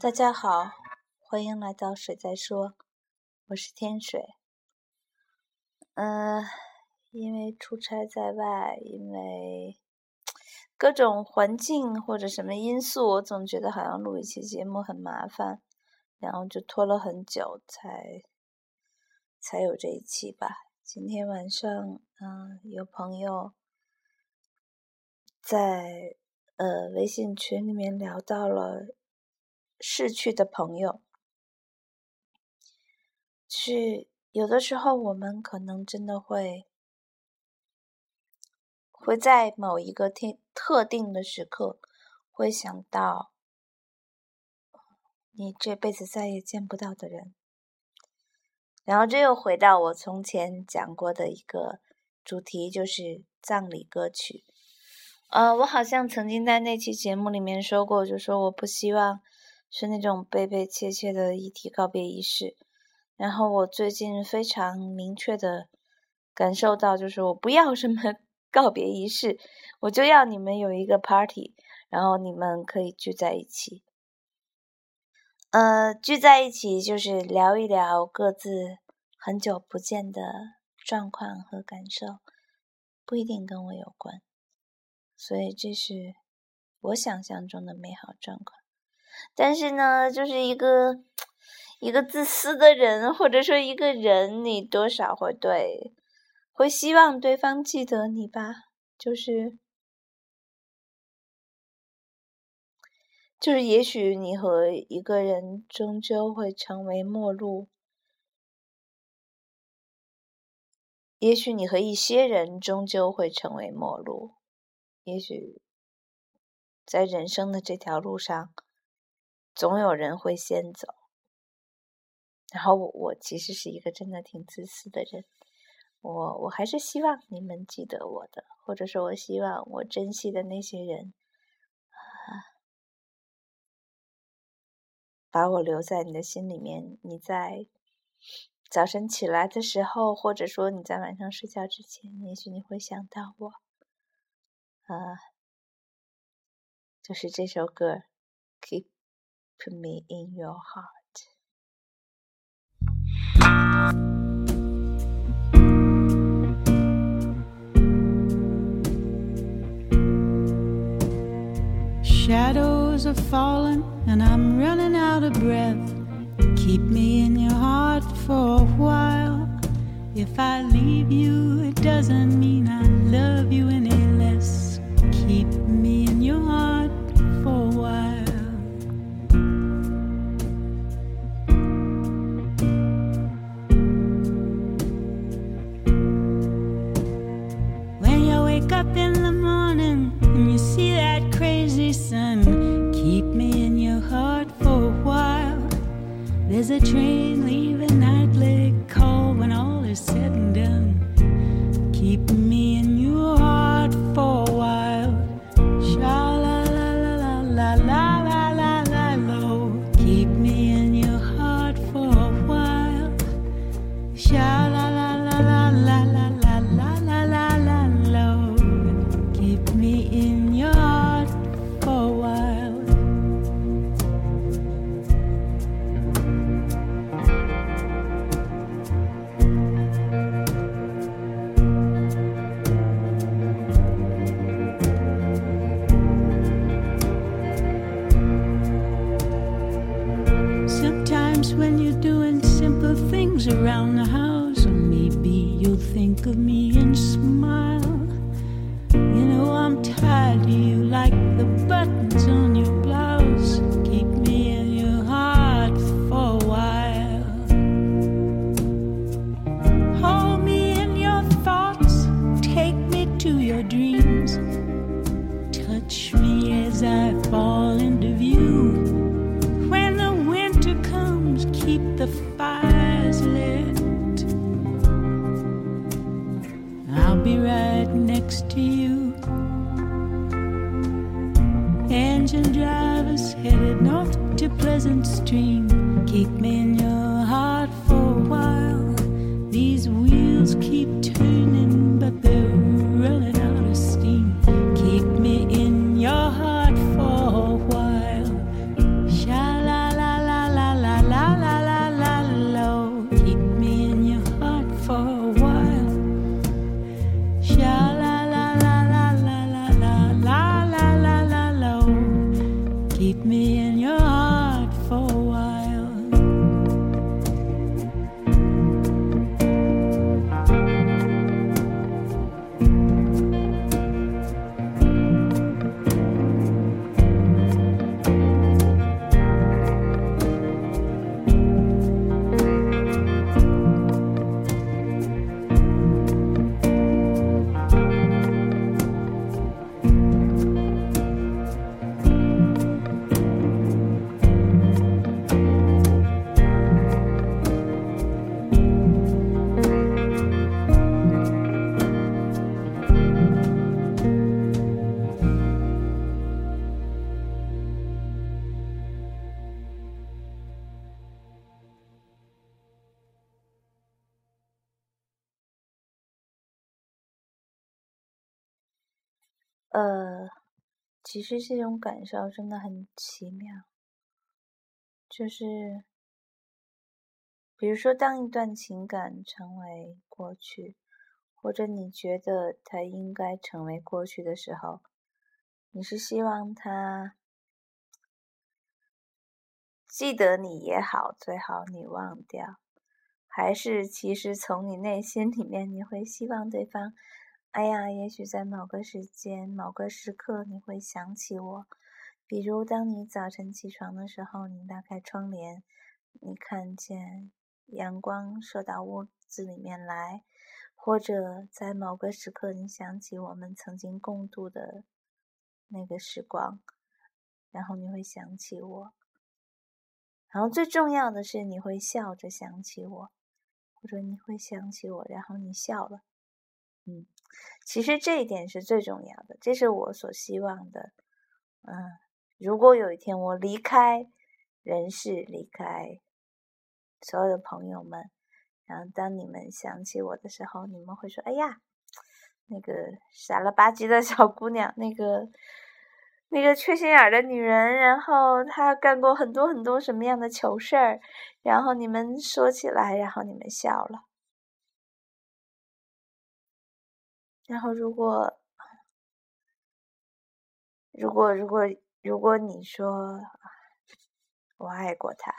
大家好，欢迎来到水在说，我是天水。嗯，因为出差在外，因为各种环境或者什么因素，我总觉得好像录一期节目很麻烦，然后就拖了很久才才有这一期吧。今天晚上，嗯，有朋友在呃微信群里面聊到了。逝去的朋友，是有的时候我们可能真的会会在某一个天特定的时刻，会想到你这辈子再也见不到的人。然后这又回到我从前讲过的一个主题，就是葬礼歌曲。呃，我好像曾经在那期节目里面说过，就说我不希望。是那种悲悲切切的遗体告别仪式，然后我最近非常明确的感受到，就是我不要什么告别仪式，我就要你们有一个 party，然后你们可以聚在一起，呃，聚在一起就是聊一聊各自很久不见的状况和感受，不一定跟我有关，所以这是我想象中的美好状况。但是呢，就是一个一个自私的人，或者说一个人，你多少会对，会希望对方记得你吧？就是，就是，也许你和一个人终究会成为陌路，也许你和一些人终究会成为陌路，也许在人生的这条路上。总有人会先走，然后我我其实是一个真的挺自私的人，我我还是希望你们记得我的，或者说，我希望我珍惜的那些人，啊，把我留在你的心里面。你在早晨起来的时候，或者说你在晚上睡觉之前，也许你会想到我，啊，就是这首歌，Keep。Me in your heart. Shadows are falling and I'm running out of breath. Keep me in your heart for a while. If I leave you, it doesn't mean I love you any Keep me headed north to Pleasant Stream. Keep me in your heart for a while. These wheels keep me and you. 呃，其实这种感受真的很奇妙，就是，比如说，当一段情感成为过去，或者你觉得它应该成为过去的时候，你是希望他记得你也好，最好你忘掉，还是其实从你内心里面，你会希望对方。哎呀，也许在某个时间、某个时刻，你会想起我。比如，当你早晨起床的时候，你打开窗帘，你看见阳光射到屋子里面来；或者在某个时刻，你想起我们曾经共度的那个时光，然后你会想起我。然后最重要的是，你会笑着想起我，或者你会想起我，然后你笑了。嗯，其实这一点是最重要的，这是我所希望的。嗯，如果有一天我离开人世，离开所有的朋友们，然后当你们想起我的时候，你们会说：“哎呀，那个傻了吧唧的小姑娘，那个那个缺心眼的女人，然后她干过很多很多什么样的糗事儿。”然后你们说起来，然后你们笑了。然后，如果，如果，如果，如果你说我爱过他，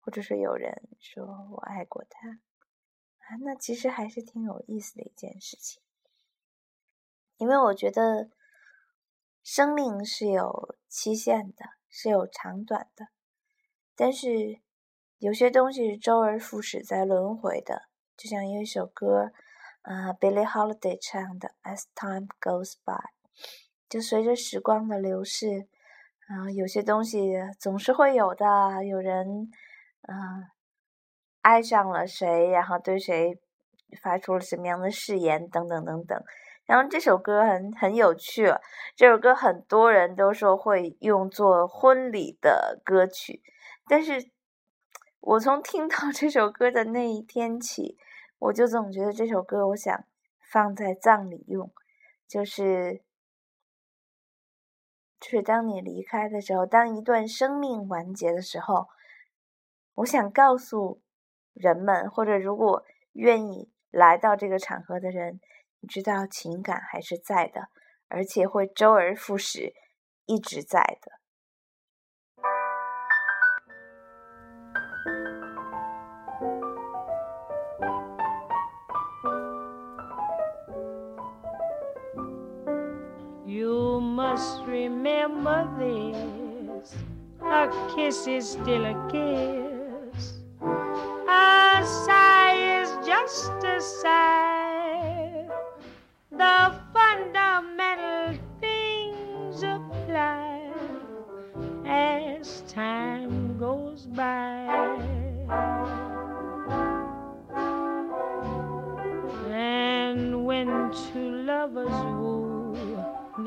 或者是有人说我爱过他，啊，那其实还是挺有意思的一件事情。因为我觉得生命是有期限的，是有长短的，但是有些东西是周而复始在轮回的，就像有一首歌。啊，Billie Holiday 唱的《As Time Goes By》，就随着时光的流逝，啊，有些东西总是会有的。有人，啊，爱上了谁，然后对谁发出了什么样的誓言，等等等等。然后这首歌很很有趣，这首歌很多人都说会用作婚礼的歌曲，但是我从听到这首歌的那一天起。我就总觉得这首歌，我想放在葬礼用，就是，就是当你离开的时候，当一段生命完结的时候，我想告诉人们，或者如果愿意来到这个场合的人，你知道情感还是在的，而且会周而复始，一直在的。Must remember this. A kiss is still a kiss. A sigh is just a sigh.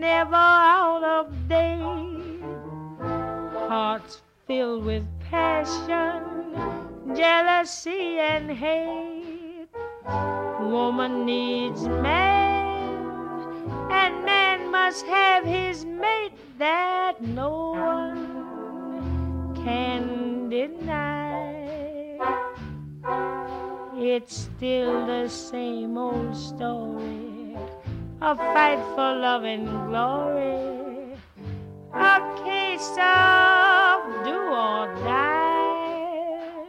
never out of date. Hearts filled with passion, jealousy, and hate. Woman needs man, and man must have his mate that no one can deny. It's still the same old story. A fight for love and glory. A case of do or die.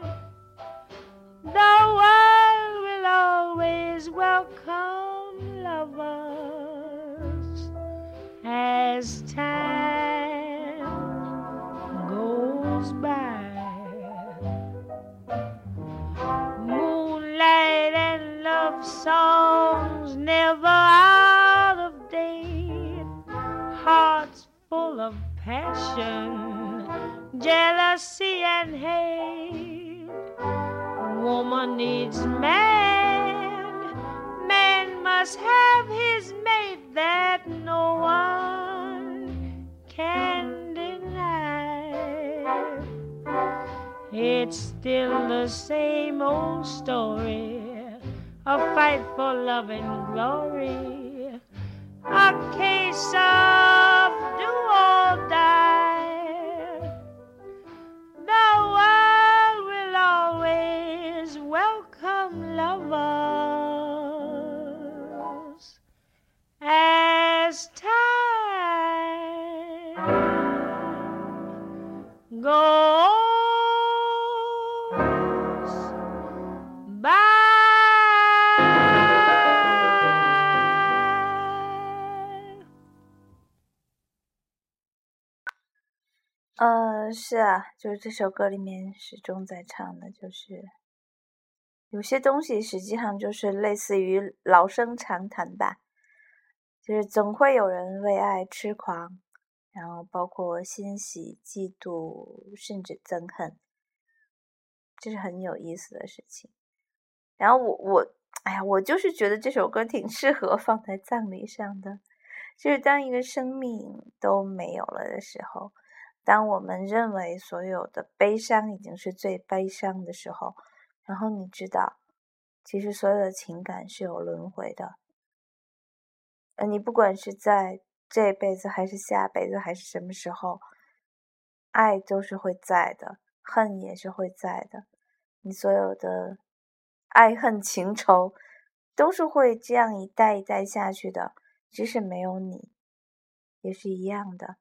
The world will always welcome lovers as time goes by. Moonlight and love songs never passion, jealousy, and hate. Woman needs man, man must have his mate that no one can deny. It's still the same old story. A fight for love and glory. A case of goes by. 呃，是啊，就是这首歌里面始终在唱的，就是有些东西实际上就是类似于老生常谈吧，就是总会有人为爱痴狂，然后包括欣喜、嫉妒，甚至憎恨，这是很有意思的事情。然后我我，哎呀，我就是觉得这首歌挺适合放在葬礼上的，就是当一个生命都没有了的时候。当我们认为所有的悲伤已经是最悲伤的时候，然后你知道，其实所有的情感是有轮回的。呃，你不管是在这辈子，还是下辈子，还是什么时候，爱都是会在的，恨也是会在的。你所有的爱恨情仇，都是会这样一代一代下去的，即使没有你，也是一样的。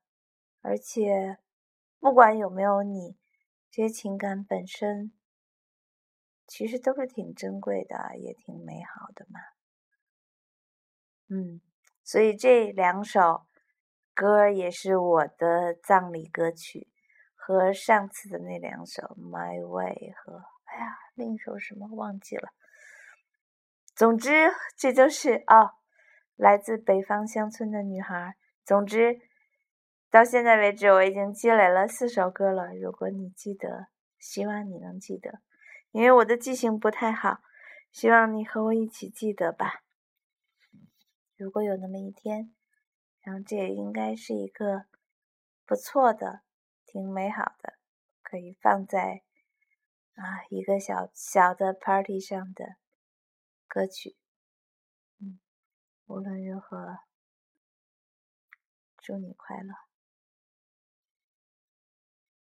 而且。不管有没有你，这些情感本身其实都是挺珍贵的，也挺美好的嘛。嗯，所以这两首歌也是我的葬礼歌曲，和上次的那两首《My Way》和哎呀，另一首什么忘记了。总之，这就是啊，来自北方乡村的女孩。总之。到现在为止，我已经积累了四首歌了。如果你记得，希望你能记得，因为我的记性不太好，希望你和我一起记得吧。如果有那么一天，然后这也应该是一个不错的、挺美好的，可以放在啊一个小小的 party 上的歌曲。嗯，无论如何，祝你快乐。